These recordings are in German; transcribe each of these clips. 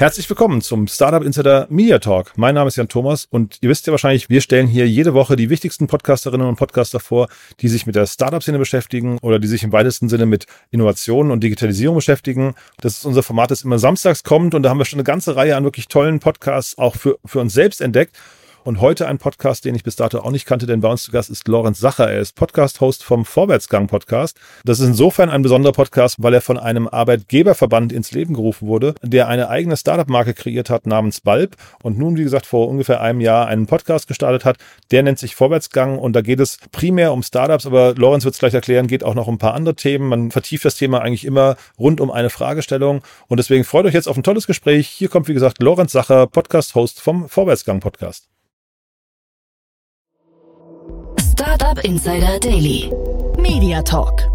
Herzlich willkommen zum Startup Insider Media Talk. Mein Name ist Jan Thomas und ihr wisst ja wahrscheinlich, wir stellen hier jede Woche die wichtigsten Podcasterinnen und Podcaster vor, die sich mit der Startup-Szene beschäftigen oder die sich im weitesten Sinne mit Innovationen und Digitalisierung beschäftigen. Das ist unser Format, das immer samstags kommt und da haben wir schon eine ganze Reihe an wirklich tollen Podcasts auch für, für uns selbst entdeckt. Und heute ein Podcast, den ich bis dato auch nicht kannte, denn bei uns zu Gast ist Lorenz Sacher. Er ist Podcast-Host vom Vorwärtsgang-Podcast. Das ist insofern ein besonderer Podcast, weil er von einem Arbeitgeberverband ins Leben gerufen wurde, der eine eigene Startup-Marke kreiert hat namens Balb und nun, wie gesagt, vor ungefähr einem Jahr einen Podcast gestartet hat. Der nennt sich Vorwärtsgang und da geht es primär um Startups, aber Lorenz wird es gleich erklären, geht auch noch um ein paar andere Themen. Man vertieft das Thema eigentlich immer rund um eine Fragestellung und deswegen freut euch jetzt auf ein tolles Gespräch. Hier kommt, wie gesagt, Lorenz Sacher, Podcast-Host vom Vorwärtsgang-Podcast. Startup Insider Daily. Media Talk.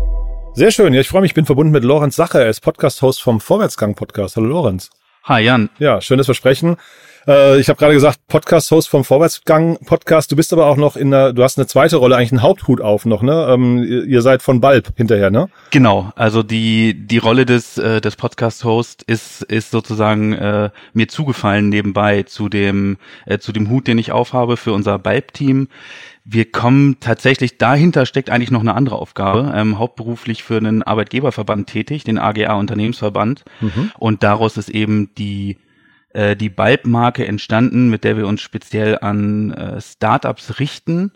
Sehr schön. Ja, ich freue mich. Ich bin verbunden mit Lorenz Sacher. Er ist Podcast-Host vom Vorwärtsgang-Podcast. Hallo Lorenz. Hi Jan. Ja, schön, dass wir sprechen. Äh, ich habe gerade gesagt, Podcast-Host vom Vorwärtsgang-Podcast. Du bist aber auch noch in der, du hast eine zweite Rolle, eigentlich einen Haupthut auf noch, ne? Ähm, ihr, seid von Balb hinterher, ne? Genau, also die, die Rolle des, äh, des Podcast-Host ist, ist sozusagen äh, mir zugefallen nebenbei zu dem, äh, zu dem Hut, den ich aufhabe für unser Balb-Team. Wir kommen tatsächlich, dahinter steckt eigentlich noch eine andere Aufgabe, ähm, hauptberuflich für einen Arbeitgeberverband tätig, den AGA Unternehmensverband. Mhm. Und daraus ist eben die äh, die Balb-Marke entstanden, mit der wir uns speziell an äh, Startups richten.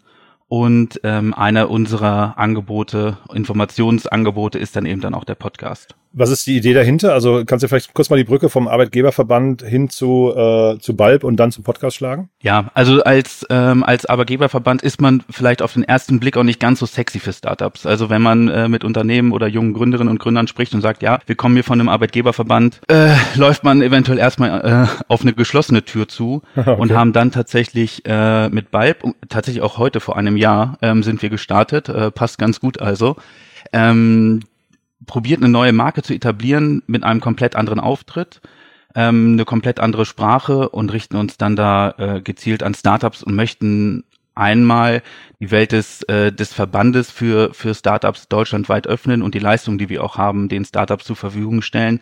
Und ähm, einer unserer Angebote, Informationsangebote ist dann eben dann auch der Podcast. Was ist die Idee dahinter? Also kannst du vielleicht kurz mal die Brücke vom Arbeitgeberverband hin zu, äh, zu Balb und dann zum Podcast schlagen? Ja, also als, ähm, als Arbeitgeberverband ist man vielleicht auf den ersten Blick auch nicht ganz so sexy für Startups. Also wenn man äh, mit Unternehmen oder jungen Gründerinnen und Gründern spricht und sagt, ja, wir kommen hier von einem Arbeitgeberverband, äh, läuft man eventuell erstmal äh, auf eine geschlossene Tür zu okay. und haben dann tatsächlich äh, mit Balb, tatsächlich auch heute vor einem Jahr, ähm, sind wir gestartet, äh, passt ganz gut also. Ähm, probiert eine neue Marke zu etablieren mit einem komplett anderen Auftritt, ähm, eine komplett andere Sprache und richten uns dann da äh, gezielt an Startups und möchten einmal die Welt des, äh, des Verbandes für, für Startups deutschlandweit öffnen und die Leistung, die wir auch haben, den Startups zur Verfügung stellen,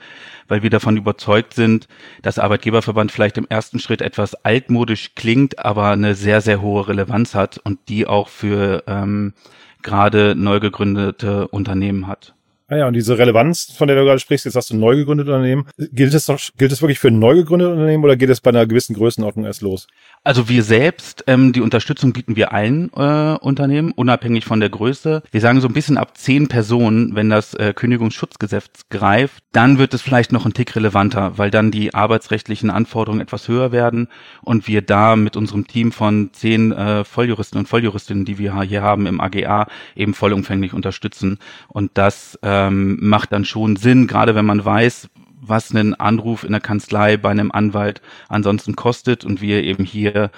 weil wir davon überzeugt sind, dass Arbeitgeberverband vielleicht im ersten Schritt etwas altmodisch klingt, aber eine sehr, sehr hohe Relevanz hat und die auch für ähm, gerade neu gegründete Unternehmen hat. Ah ja, und diese Relevanz, von der du gerade sprichst, jetzt hast du neu gegründetes Unternehmen. Gilt es doch, gilt es wirklich für neu gegründetes Unternehmen oder geht es bei einer gewissen Größenordnung erst los? Also wir selbst, ähm, die Unterstützung bieten wir allen äh, Unternehmen, unabhängig von der Größe. Wir sagen so ein bisschen ab zehn Personen, wenn das äh, Kündigungsschutzgesetz greift, dann wird es vielleicht noch ein Tick relevanter, weil dann die arbeitsrechtlichen Anforderungen etwas höher werden und wir da mit unserem Team von zehn äh, Volljuristen und Volljuristinnen, die wir hier haben im AGA, eben vollumfänglich unterstützen. Und das äh, ähm, macht dann schon Sinn, gerade wenn man weiß, was ein Anruf in der Kanzlei bei einem Anwalt ansonsten kostet und wir eben hier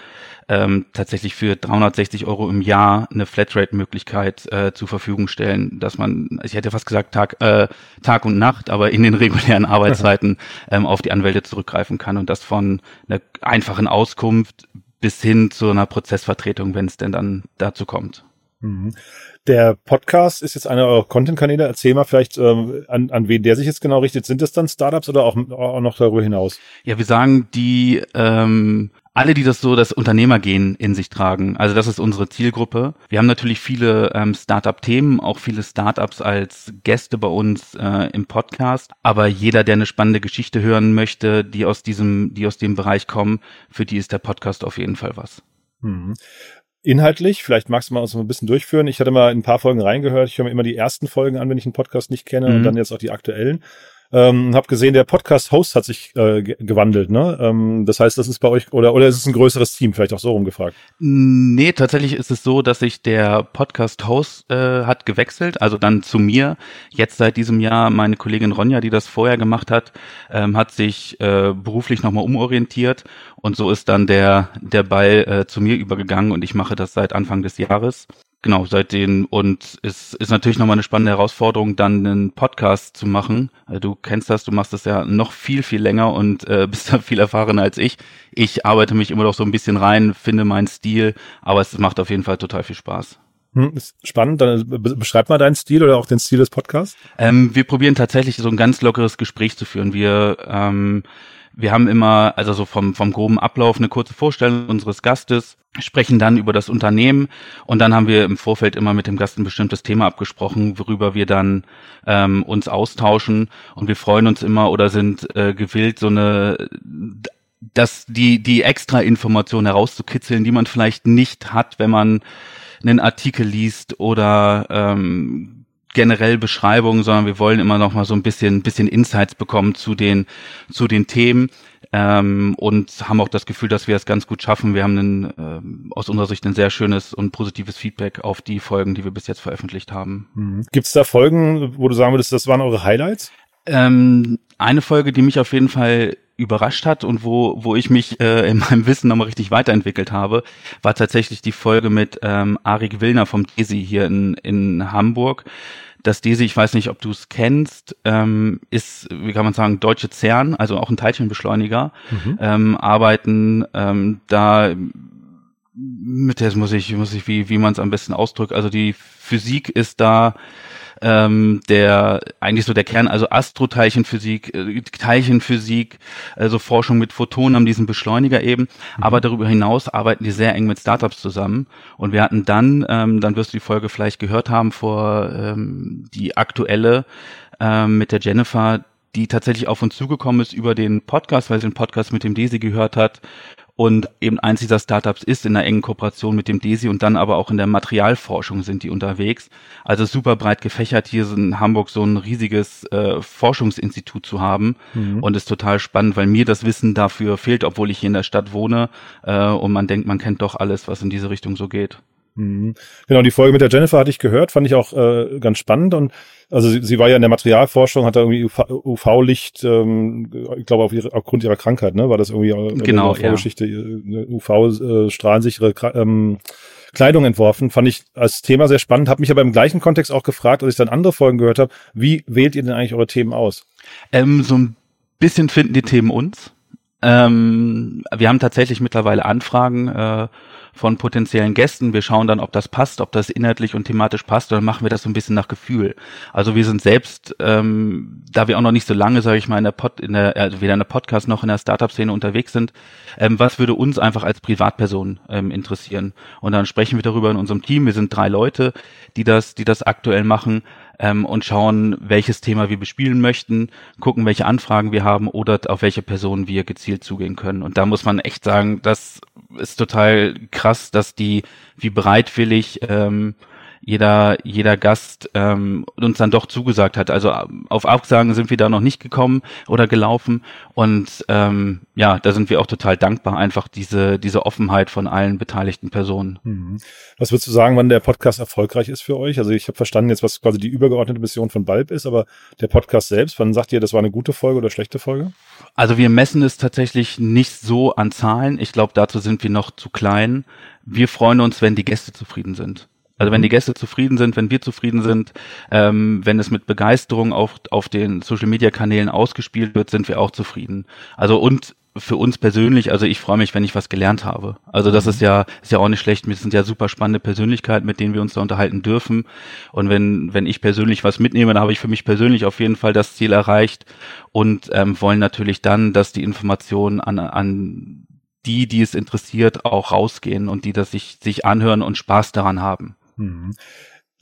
ähm, tatsächlich für 360 Euro im Jahr eine Flatrate-Möglichkeit äh, zur Verfügung stellen, dass man, ich hätte fast gesagt Tag, äh, Tag und Nacht, aber in den regulären Arbeitszeiten ähm, auf die Anwälte zurückgreifen kann und das von einer einfachen Auskunft bis hin zu einer Prozessvertretung, wenn es denn dann dazu kommt. Mhm. Der Podcast ist jetzt einer eurer Content-Kanäle. Erzähl mal vielleicht, ähm, an, an wen der sich jetzt genau richtet. Sind das dann Startups oder auch, auch noch darüber hinaus? Ja, wir sagen, die ähm, alle, die das so das Unternehmergehen in sich tragen. Also das ist unsere Zielgruppe. Wir haben natürlich viele ähm, Startup-Themen, auch viele Startups als Gäste bei uns äh, im Podcast. Aber jeder, der eine spannende Geschichte hören möchte, die aus diesem, die aus dem Bereich kommen, für die ist der Podcast auf jeden Fall was. Mhm inhaltlich, vielleicht magst du mal uns mal ein bisschen durchführen. Ich hatte mal in ein paar Folgen reingehört. Ich höre mir immer die ersten Folgen an, wenn ich einen Podcast nicht kenne mhm. und dann jetzt auch die aktuellen. Ähm, hab gesehen, der Podcast-Host hat sich äh, gewandelt, ne? Ähm, das heißt, das ist bei euch, oder, oder ist es ein größeres Team? Vielleicht auch so rumgefragt. Nee, tatsächlich ist es so, dass sich der Podcast-Host äh, hat gewechselt, also dann zu mir. Jetzt seit diesem Jahr meine Kollegin Ronja, die das vorher gemacht hat, ähm, hat sich äh, beruflich nochmal umorientiert und so ist dann der, der Ball äh, zu mir übergegangen und ich mache das seit Anfang des Jahres. Genau, seitdem und es ist natürlich nochmal eine spannende Herausforderung, dann einen Podcast zu machen. Äh, du kennst das, du machst das ja noch viel, viel länger und äh, bist da viel erfahrener als ich. Ich arbeite mich immer noch so ein bisschen rein, finde meinen Stil, aber es macht auf jeden Fall total viel Spaß. Hm, ist spannend. Dann beschreib mal deinen Stil oder auch den Stil des Podcasts. Ähm, wir probieren tatsächlich so ein ganz lockeres Gespräch zu führen. Wir ähm, wir haben immer, also so vom, vom groben Ablauf eine kurze Vorstellung unseres Gastes, sprechen dann über das Unternehmen und dann haben wir im Vorfeld immer mit dem Gast ein bestimmtes Thema abgesprochen, worüber wir dann ähm, uns austauschen und wir freuen uns immer oder sind äh, gewillt, so eine dass die die extra Information herauszukitzeln, die man vielleicht nicht hat, wenn man einen Artikel liest oder ähm, generell Beschreibungen, sondern wir wollen immer noch mal so ein bisschen, bisschen Insights bekommen zu den, zu den Themen. Ähm, und haben auch das Gefühl, dass wir es ganz gut schaffen. Wir haben ein, ähm, aus unserer Sicht ein sehr schönes und positives Feedback auf die Folgen, die wir bis jetzt veröffentlicht haben. Mhm. Gibt es da Folgen, wo du sagen würdest, das waren eure Highlights? Ähm, eine Folge, die mich auf jeden Fall überrascht hat und wo, wo ich mich äh, in meinem Wissen nochmal richtig weiterentwickelt habe, war tatsächlich die Folge mit ähm, Arik Willner vom Desi hier in, in Hamburg. Das Desi, ich weiß nicht, ob du es kennst, ähm, ist, wie kann man sagen, deutsche CERN, also auch ein Teilchenbeschleuniger, mhm. ähm, arbeiten ähm, da mit der muss ich, muss ich, wie, wie man es am besten ausdrückt. Also die Physik ist da ähm, der eigentlich so der Kern, also Astroteilchenphysik, äh, Teilchenphysik, also Forschung mit Photonen haben diesen Beschleuniger eben. Mhm. Aber darüber hinaus arbeiten die sehr eng mit Startups zusammen. Und wir hatten dann, ähm, dann wirst du die Folge vielleicht gehört haben, vor ähm, die aktuelle ähm, mit der Jennifer, die tatsächlich auf uns zugekommen ist über den Podcast, weil sie den Podcast mit dem Desi gehört hat und eben eins dieser Startups ist in einer engen Kooperation mit dem DESI und dann aber auch in der Materialforschung sind die unterwegs. Also super breit gefächert, hier in Hamburg so ein riesiges äh, Forschungsinstitut zu haben mhm. und ist total spannend, weil mir das Wissen dafür fehlt, obwohl ich hier in der Stadt wohne äh, und man denkt, man kennt doch alles, was in diese Richtung so geht. Mhm. Genau, die Folge mit der Jennifer hatte ich gehört, fand ich auch äh, ganz spannend und also sie, sie war ja in der Materialforschung, hat da irgendwie UV-Licht, ähm, ich glaube auf ihre, aufgrund ihrer Krankheit, ne, war das irgendwie äh, genau, eine Vorgeschichte, ja. UV-strahlensichere äh, ähm, Kleidung entworfen, fand ich als Thema sehr spannend, habe mich aber im gleichen Kontext auch gefragt, als ich dann andere Folgen gehört habe, wie wählt ihr denn eigentlich eure Themen aus? Ähm, so ein bisschen finden die Themen uns. Ähm, wir haben tatsächlich mittlerweile Anfragen äh, von potenziellen Gästen. Wir schauen dann, ob das passt, ob das inhaltlich und thematisch passt, dann machen wir das so ein bisschen nach Gefühl. Also wir sind selbst, ähm, da wir auch noch nicht so lange, sage ich mal, in der Pod, in der, also weder in der Podcast noch in der Startup-Szene unterwegs sind, ähm, was würde uns einfach als Privatperson ähm, interessieren? Und dann sprechen wir darüber in unserem Team. Wir sind drei Leute, die das, die das aktuell machen ähm, und schauen, welches Thema wir bespielen möchten, gucken, welche Anfragen wir haben oder auf welche Personen wir gezielt zugehen können. Und da muss man echt sagen, das ist total krass, dass die, wie bereitwillig ähm, jeder, jeder Gast ähm, uns dann doch zugesagt hat. Also auf Absagen sind wir da noch nicht gekommen oder gelaufen. Und ähm, ja, da sind wir auch total dankbar, einfach diese, diese Offenheit von allen beteiligten Personen. Mhm. Was würdest du sagen, wann der Podcast erfolgreich ist für euch? Also ich habe verstanden jetzt, was quasi die übergeordnete Mission von Balb ist, aber der Podcast selbst, wann sagt ihr, das war eine gute Folge oder schlechte Folge? Also wir messen es tatsächlich nicht so an Zahlen. Ich glaube, dazu sind wir noch zu klein. Wir freuen uns, wenn die Gäste zufrieden sind. Also wenn die Gäste zufrieden sind, wenn wir zufrieden sind, ähm, wenn es mit Begeisterung auf, auf den Social-Media-Kanälen ausgespielt wird, sind wir auch zufrieden. Also und für uns persönlich, also ich freue mich, wenn ich was gelernt habe. Also das ist ja, ist ja auch nicht schlecht. Wir sind ja super spannende Persönlichkeiten, mit denen wir uns da unterhalten dürfen. Und wenn, wenn ich persönlich was mitnehme, dann habe ich für mich persönlich auf jeden Fall das Ziel erreicht und ähm, wollen natürlich dann, dass die Informationen an, an die, die es interessiert, auch rausgehen und die das sich, sich anhören und Spaß daran haben. Mhm.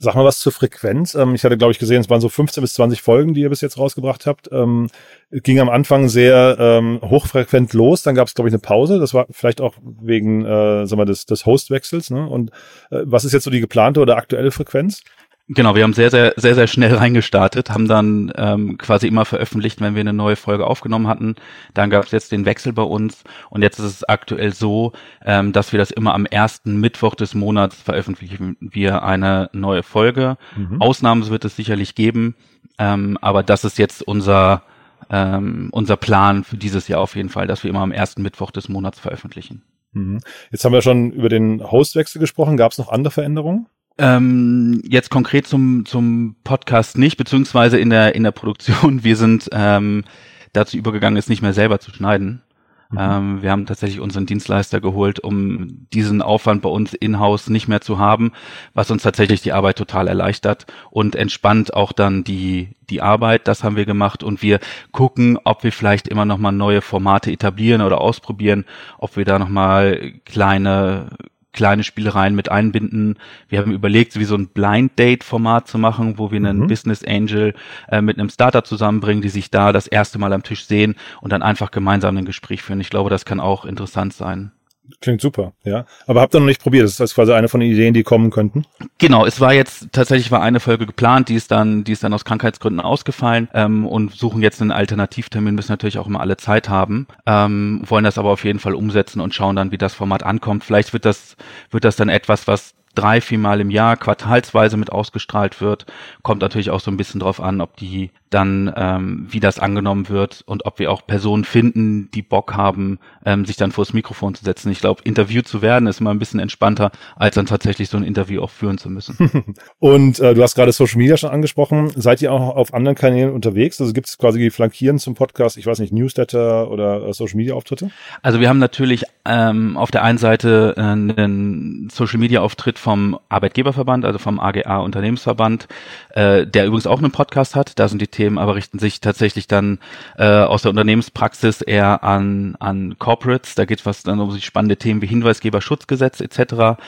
Sag mal was zur Frequenz. Ähm, ich hatte, glaube ich, gesehen, es waren so 15 bis 20 Folgen, die ihr bis jetzt rausgebracht habt. Ähm, ging am Anfang sehr ähm, hochfrequent los, dann gab es, glaube ich, eine Pause. Das war vielleicht auch wegen, äh, sag mal, des, des Hostwechsels. Ne? Und äh, was ist jetzt so die geplante oder aktuelle Frequenz? Genau, wir haben sehr, sehr, sehr, sehr schnell reingestartet, haben dann ähm, quasi immer veröffentlicht, wenn wir eine neue Folge aufgenommen hatten. Dann gab es jetzt den Wechsel bei uns und jetzt ist es aktuell so, ähm, dass wir das immer am ersten Mittwoch des Monats veröffentlichen wir eine neue Folge. Mhm. Ausnahmen wird es sicherlich geben, ähm, aber das ist jetzt unser ähm, unser Plan für dieses Jahr auf jeden Fall, dass wir immer am ersten Mittwoch des Monats veröffentlichen. Mhm. Jetzt haben wir schon über den Hostwechsel gesprochen. Gab es noch andere Veränderungen? Ähm, jetzt konkret zum, zum Podcast nicht, beziehungsweise in der, in der Produktion. Wir sind ähm, dazu übergegangen, es nicht mehr selber zu schneiden. Mhm. Ähm, wir haben tatsächlich unseren Dienstleister geholt, um diesen Aufwand bei uns in-house nicht mehr zu haben, was uns tatsächlich die Arbeit total erleichtert und entspannt auch dann die, die Arbeit. Das haben wir gemacht und wir gucken, ob wir vielleicht immer noch mal neue Formate etablieren oder ausprobieren, ob wir da noch mal kleine kleine Spielereien mit einbinden. Wir haben überlegt, wie so ein Blind Date Format zu machen, wo wir einen mhm. Business Angel äh, mit einem Startup zusammenbringen, die sich da das erste Mal am Tisch sehen und dann einfach gemeinsam ein Gespräch führen. Ich glaube, das kann auch interessant sein. Klingt super, ja. Aber habt ihr noch nicht probiert? Das ist quasi eine von den Ideen, die kommen könnten. Genau, es war jetzt tatsächlich war eine Folge geplant, die ist dann, die ist dann aus Krankheitsgründen ausgefallen ähm, und suchen jetzt einen Alternativtermin, müssen natürlich auch immer alle Zeit haben, ähm, wollen das aber auf jeden Fall umsetzen und schauen dann, wie das Format ankommt. Vielleicht wird das, wird das dann etwas, was drei, viermal im Jahr quartalsweise mit ausgestrahlt wird. Kommt natürlich auch so ein bisschen drauf an, ob die dann, ähm, wie das angenommen wird und ob wir auch Personen finden, die Bock haben, ähm, sich dann vors Mikrofon zu setzen. Ich glaube, interviewt zu werden ist immer ein bisschen entspannter, als dann tatsächlich so ein Interview auch führen zu müssen. und äh, du hast gerade Social Media schon angesprochen. Seid ihr auch auf anderen Kanälen unterwegs? Also gibt es quasi Flankieren zum Podcast, ich weiß nicht, Newsletter oder äh, Social Media Auftritte? Also wir haben natürlich ähm, auf der einen Seite äh, einen Social Media Auftritt vom Arbeitgeberverband, also vom AGA Unternehmensverband, äh, der übrigens auch einen Podcast hat. Da sind die Themen aber richten sich tatsächlich dann äh, aus der Unternehmenspraxis eher an, an Corporates. Da geht was dann um die spannende Themen wie Hinweisgeberschutzgesetz etc.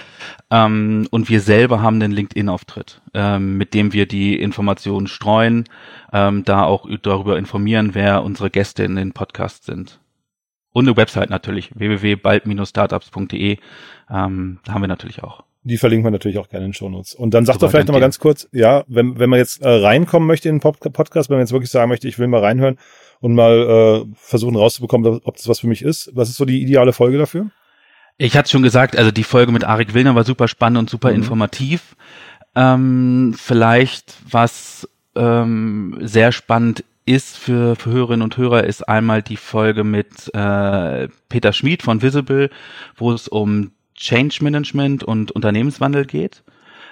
Ähm, und wir selber haben den LinkedIn-Auftritt, ähm, mit dem wir die Informationen streuen, ähm, da auch darüber informieren, wer unsere Gäste in den Podcasts sind. Und eine Website natürlich, www.bald-startups.de. Ähm, da haben wir natürlich auch. Die verlinken wir natürlich auch gerne in den Shownotes. Und dann sagt doch vielleicht nochmal ganz kurz, ja, wenn, wenn man jetzt äh, reinkommen möchte in den Podcast, wenn man jetzt wirklich sagen möchte, ich will mal reinhören und mal äh, versuchen rauszubekommen, ob das was für mich ist. Was ist so die ideale Folge dafür? Ich hatte schon gesagt, also die Folge mit Arik Willner war super spannend und super mhm. informativ. Ähm, vielleicht was ähm, sehr spannend ist für, für Hörerinnen und Hörer, ist einmal die Folge mit äh, Peter Schmid von Visible, wo es um Change Management und Unternehmenswandel geht.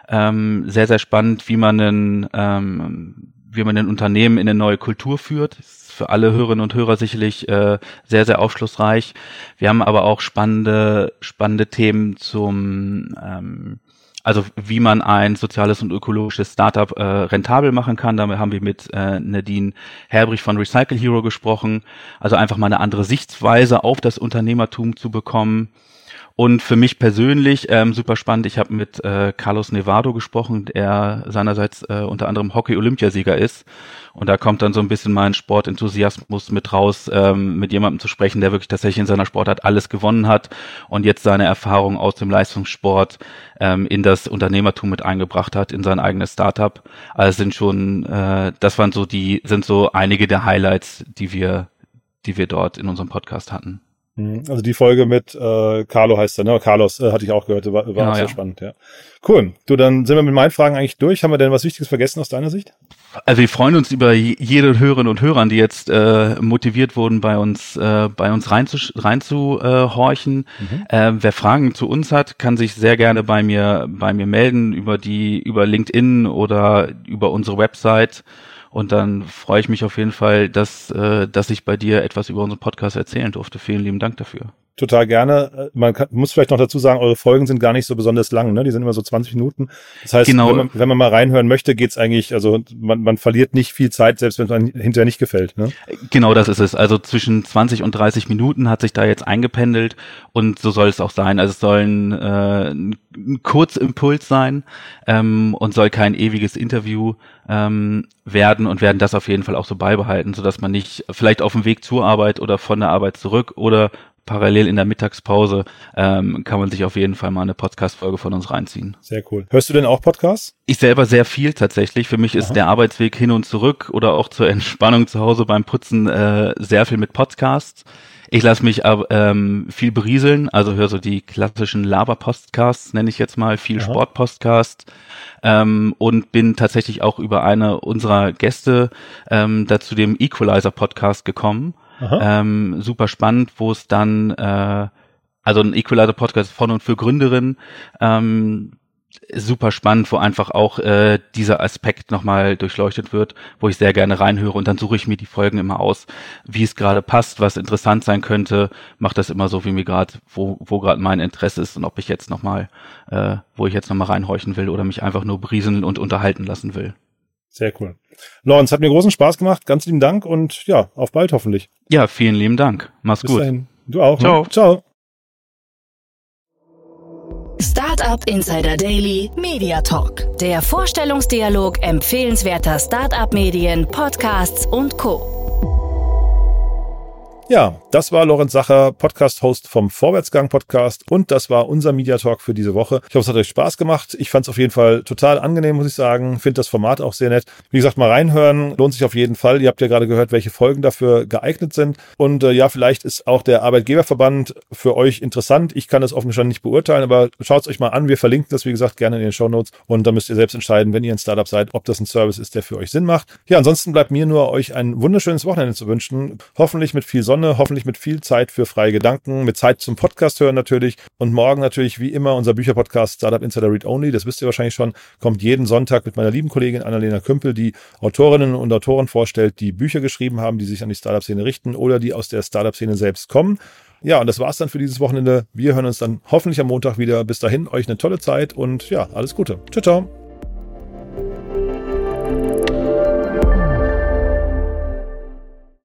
Ähm, sehr, sehr spannend, wie man ein, ähm, wie man ein Unternehmen in eine neue Kultur führt. Ist für alle Hörerinnen und Hörer sicherlich äh, sehr, sehr aufschlussreich. Wir haben aber auch spannende, spannende Themen zum ähm, also wie man ein soziales und ökologisches Startup äh, rentabel machen kann. Damit haben wir mit äh, Nadine Herbrich von Recycle Hero gesprochen. Also einfach mal eine andere Sichtweise auf das Unternehmertum zu bekommen. Und für mich persönlich ähm, super spannend, ich habe mit äh, Carlos Nevado gesprochen, der seinerseits äh, unter anderem Hockey-Olympiasieger ist. Und da kommt dann so ein bisschen mein Sportenthusiasmus mit raus, ähm, mit jemandem zu sprechen, der wirklich tatsächlich in seiner Sportart alles gewonnen hat und jetzt seine Erfahrung aus dem Leistungssport ähm, in das Unternehmertum mit eingebracht hat, in sein eigenes Startup. Also sind schon, äh, das waren so die, sind so einige der Highlights, die wir, die wir dort in unserem Podcast hatten. Mhm. Also die Folge mit äh, Carlo heißt er, ne? Carlos äh, hatte ich auch gehört, war, war genau, auch sehr ja. spannend, ja. Cool. Du, dann sind wir mit meinen Fragen eigentlich durch. Haben wir denn was Wichtiges vergessen aus deiner Sicht? Also wir freuen uns über jede Hörerin und Hörer, die jetzt äh, motiviert wurden, bei uns äh, bei uns reinzuhorchen. Rein zu, äh, horchen. mhm. äh, wer Fragen zu uns hat, kann sich sehr gerne bei mir bei mir melden über die über LinkedIn oder über unsere Website. Und dann freue ich mich auf jeden Fall, dass, äh, dass ich bei dir etwas über unseren Podcast erzählen durfte. Vielen lieben Dank dafür. Total gerne. Man kann, muss vielleicht noch dazu sagen, eure Folgen sind gar nicht so besonders lang, ne? Die sind immer so 20 Minuten. Das heißt, genau. wenn, man, wenn man mal reinhören möchte, geht's eigentlich, also man, man verliert nicht viel Zeit, selbst wenn es man hinterher nicht gefällt. Ne? Genau das ist es. Also zwischen 20 und 30 Minuten hat sich da jetzt eingependelt und so soll es auch sein. Also es soll ein, äh, ein Kurzimpuls sein ähm, und soll kein ewiges Interview ähm, werden und werden das auf jeden Fall auch so beibehalten, so dass man nicht vielleicht auf dem Weg zur Arbeit oder von der Arbeit zurück oder parallel in der Mittagspause ähm, kann man sich auf jeden Fall mal eine Podcast-Folge von uns reinziehen. Sehr cool. Hörst du denn auch Podcasts? Ich selber sehr viel tatsächlich. Für mich ist Aha. der Arbeitsweg hin und zurück oder auch zur Entspannung zu Hause beim Putzen äh, sehr viel mit Podcasts. Ich lasse mich ähm, viel berieseln, also höre so die klassischen Laber-Podcasts, nenne ich jetzt mal, viel Sport-Podcast ähm, und bin tatsächlich auch über eine unserer Gäste ähm, dazu dem Equalizer-Podcast gekommen. Ähm, super spannend, wo es dann äh, also ein Equalizer-Podcast von und für Gründerinnen, ähm, super spannend, wo einfach auch äh, dieser Aspekt nochmal durchleuchtet wird, wo ich sehr gerne reinhöre und dann suche ich mir die Folgen immer aus, wie es gerade passt, was interessant sein könnte, mache das immer so, wie mir gerade, wo, wo gerade mein Interesse ist und ob ich jetzt nochmal, äh, wo ich jetzt nochmal reinhorchen will oder mich einfach nur brieseln und unterhalten lassen will. Sehr cool. Lorenz, hat mir großen Spaß gemacht. Ganz lieben Dank und ja, auf bald hoffentlich. Ja, vielen lieben Dank. Mach's Bis gut. Dahin. Du auch. Ciao. Ne? Ciao. Startup Insider Daily Media Talk. Der Vorstellungsdialog empfehlenswerter Startup-Medien, Podcasts und Co. Ja, das war Lorenz Sacher, Podcast-Host vom Vorwärtsgang-Podcast und das war unser Media Talk für diese Woche. Ich hoffe, es hat euch Spaß gemacht. Ich fand es auf jeden Fall total angenehm, muss ich sagen. Finde das Format auch sehr nett. Wie gesagt, mal reinhören, lohnt sich auf jeden Fall. Ihr habt ja gerade gehört, welche Folgen dafür geeignet sind. Und äh, ja, vielleicht ist auch der Arbeitgeberverband für euch interessant. Ich kann das offensichtlich nicht beurteilen, aber schaut es euch mal an. Wir verlinken das, wie gesagt, gerne in den Show Notes und da müsst ihr selbst entscheiden, wenn ihr ein Startup seid, ob das ein Service ist, der für euch Sinn macht. Ja, ansonsten bleibt mir nur, euch ein wunderschönes Wochenende zu wünschen. Hoffentlich mit viel Sonne Sonne, hoffentlich mit viel Zeit für freie Gedanken, mit Zeit zum Podcast hören natürlich. Und morgen natürlich wie immer unser Bücherpodcast Startup Insider Read Only. Das wisst ihr wahrscheinlich schon. Kommt jeden Sonntag mit meiner lieben Kollegin Annalena Kümpel, die Autorinnen und Autoren vorstellt, die Bücher geschrieben haben, die sich an die Startup-Szene richten oder die aus der Startup-Szene selbst kommen. Ja, und das war's dann für dieses Wochenende. Wir hören uns dann hoffentlich am Montag wieder. Bis dahin, euch eine tolle Zeit und ja, alles Gute. Ciao, ciao.